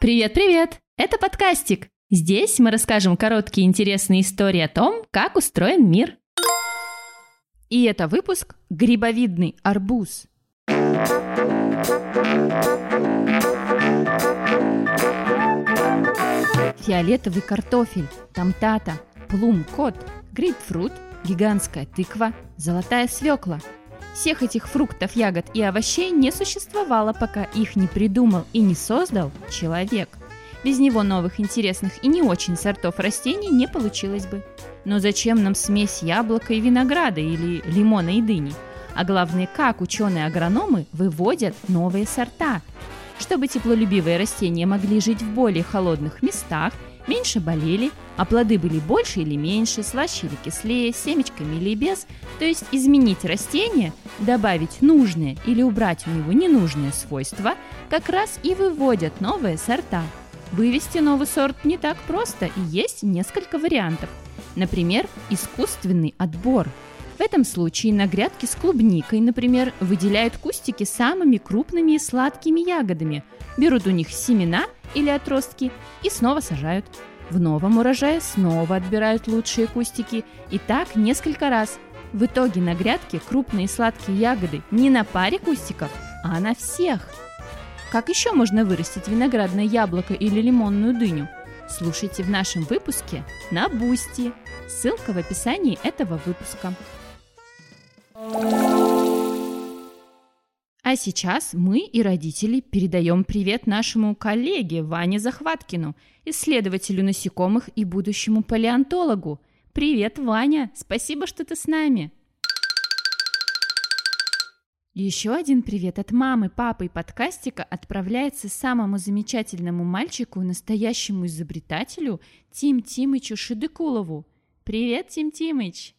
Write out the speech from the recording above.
Привет-привет! Это подкастик. Здесь мы расскажем короткие интересные истории о том, как устроен мир. И это выпуск «Грибовидный арбуз». Фиолетовый картофель, тамтата, плум-кот, грейпфрут, гигантская тыква, золотая свекла – всех этих фруктов, ягод и овощей не существовало, пока их не придумал и не создал человек. Без него новых интересных и не очень сортов растений не получилось бы. Но зачем нам смесь яблока и винограда или лимона и дыни? А главное, как ученые-агрономы выводят новые сорта? Чтобы теплолюбивые растения могли жить в более холодных местах, меньше болели, а плоды были больше или меньше, слаще или кислее, семечками или без, то есть изменить растение, добавить нужные или убрать у него ненужные свойства, как раз и выводят новые сорта. Вывести новый сорт не так просто и есть несколько вариантов. Например, искусственный отбор. В этом случае на грядке с клубникой, например, выделяют кустики самыми крупными и сладкими ягодами, берут у них семена или отростки и снова сажают. В новом урожае снова отбирают лучшие кустики и так несколько раз. В итоге на грядке крупные сладкие ягоды не на паре кустиков, а на всех. Как еще можно вырастить виноградное яблоко или лимонную дыню? Слушайте в нашем выпуске на Бусти. Ссылка в описании этого выпуска. А сейчас мы и родители передаем привет нашему коллеге Ване Захваткину, исследователю насекомых и будущему палеонтологу. Привет, Ваня! Спасибо, что ты с нами! Еще один привет от мамы, папы и подкастика отправляется самому замечательному мальчику, настоящему изобретателю Тим Тимычу Шедыкулову. Привет, Тим Тимыч!